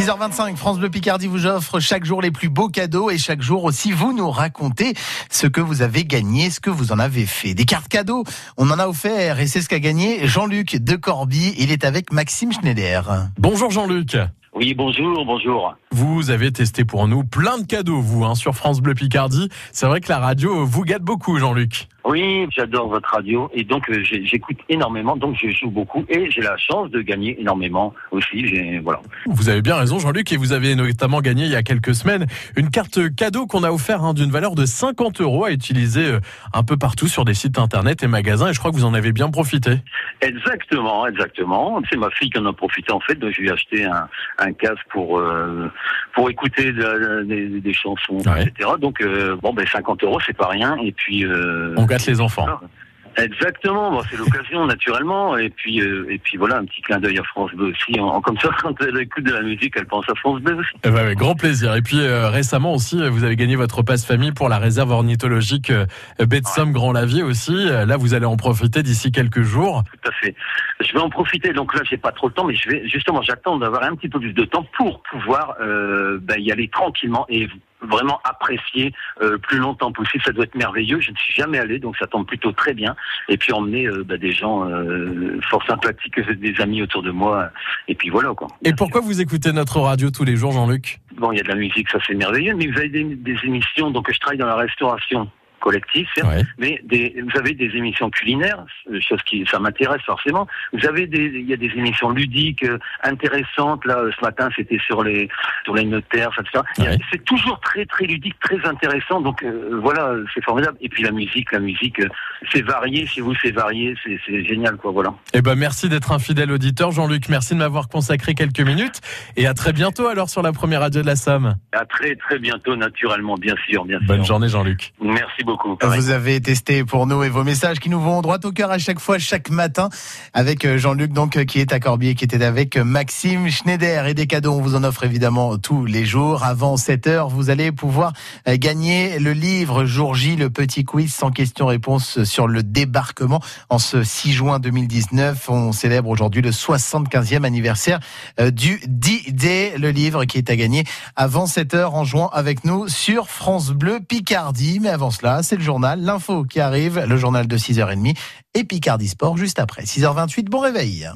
6h25, France Bleu Picardie vous offre chaque jour les plus beaux cadeaux et chaque jour aussi vous nous racontez ce que vous avez gagné, ce que vous en avez fait. Des cartes cadeaux, on en a offert et c'est ce qu'a gagné Jean-Luc de Corby. Il est avec Maxime Schneider. Bonjour Jean-Luc. Oui, bonjour, bonjour. Vous avez testé pour nous plein de cadeaux, vous, hein, sur France Bleu Picardie. C'est vrai que la radio vous gâte beaucoup, Jean-Luc. Oui, j'adore votre radio et donc euh, j'écoute énormément, donc je joue beaucoup et j'ai la chance de gagner énormément aussi. Voilà. Vous avez bien raison, Jean-Luc, et vous avez notamment gagné il y a quelques semaines une carte cadeau qu'on a offert hein, d'une valeur de 50 euros à utiliser euh, un peu partout sur des sites internet et magasins. Et je crois que vous en avez bien profité. Exactement, exactement. C'est ma fille qui en a profité en fait. Donc je lui ai acheté un, un casque pour euh, pour écouter de- de- des, des chansons, Ouais. etc. Donc euh, bon ben 50 euros c'est pas rien et puis On gâte les enfants. Exactement, bon, c'est l'occasion naturellement et puis euh, et puis voilà un petit clin d'œil à France Bleu aussi. En, en- comme ça quand elle écoute de la musique, elle pense à France Bleu aussi. Eh ben, avec grand plaisir. Et puis euh, récemment aussi, euh, vous avez gagné votre passe famille pour la réserve ornithologique euh, baie de Somme Grand Lavier aussi. Là, vous allez en profiter d'ici quelques jours. Tout à fait. Je vais en profiter. Donc là, j'ai pas trop le temps, mais je vais justement, j'attends d'avoir un petit peu plus de temps pour pouvoir ben, y aller tranquillement et vraiment apprécier euh, plus longtemps possible. Ça doit être merveilleux. Je ne suis jamais allé, donc ça tombe plutôt très bien. Et puis emmener euh, ben, des gens euh, fort sympathiques, des amis autour de moi. Et puis voilà quoi. Et pourquoi vous écoutez notre radio tous les jours, Jean-Luc? Bon, il y a de la musique, ça c'est merveilleux, mais vous avez des, des émissions. Donc je travaille dans la restauration certes, Ouais. mais des, vous avez des émissions culinaires, euh, chose qui ça m'intéresse forcément. Vous avez des, il y a des émissions ludiques euh, intéressantes. Là, euh, ce matin, c'était sur les sur les notaires, etc. Ouais. C'est toujours très très ludique, très intéressant. Donc euh, voilà, c'est formidable. Et puis la musique, la musique, euh, c'est varié. Chez vous, c'est varié, c'est c'est génial, quoi. Voilà. Eh ben, merci d'être un fidèle auditeur, Jean-Luc. Merci de m'avoir consacré quelques minutes. Et à très bientôt alors sur la première radio de la Somme. À très très bientôt, naturellement, bien sûr, bien sûr. Bonne journée, Jean-Luc. Merci beaucoup. Vous avez testé pour nous et vos messages qui nous vont droit au cœur à chaque fois, chaque matin, avec euh, Jean-Luc, donc, euh, qui est à Corbier, qui était avec euh, Maxime Schneider. Et des cadeaux, on vous en offre évidemment tous les jours. Avant 7 heures, vous allez pouvoir gagner le livre Jour J, le petit quiz sans question-réponse sur le débarquement. En ce 6 juin 2019, on célèbre aujourd'hui le 75e anniversaire du D-Day, le livre qui est à gagner avant 7 heures en jouant avec nous sur France Bleu Picardie. Mais avant cela, c'est le journal, l'info qui arrive, le journal de 6h30 et Picardie Sport juste après. 6h28, bon réveil.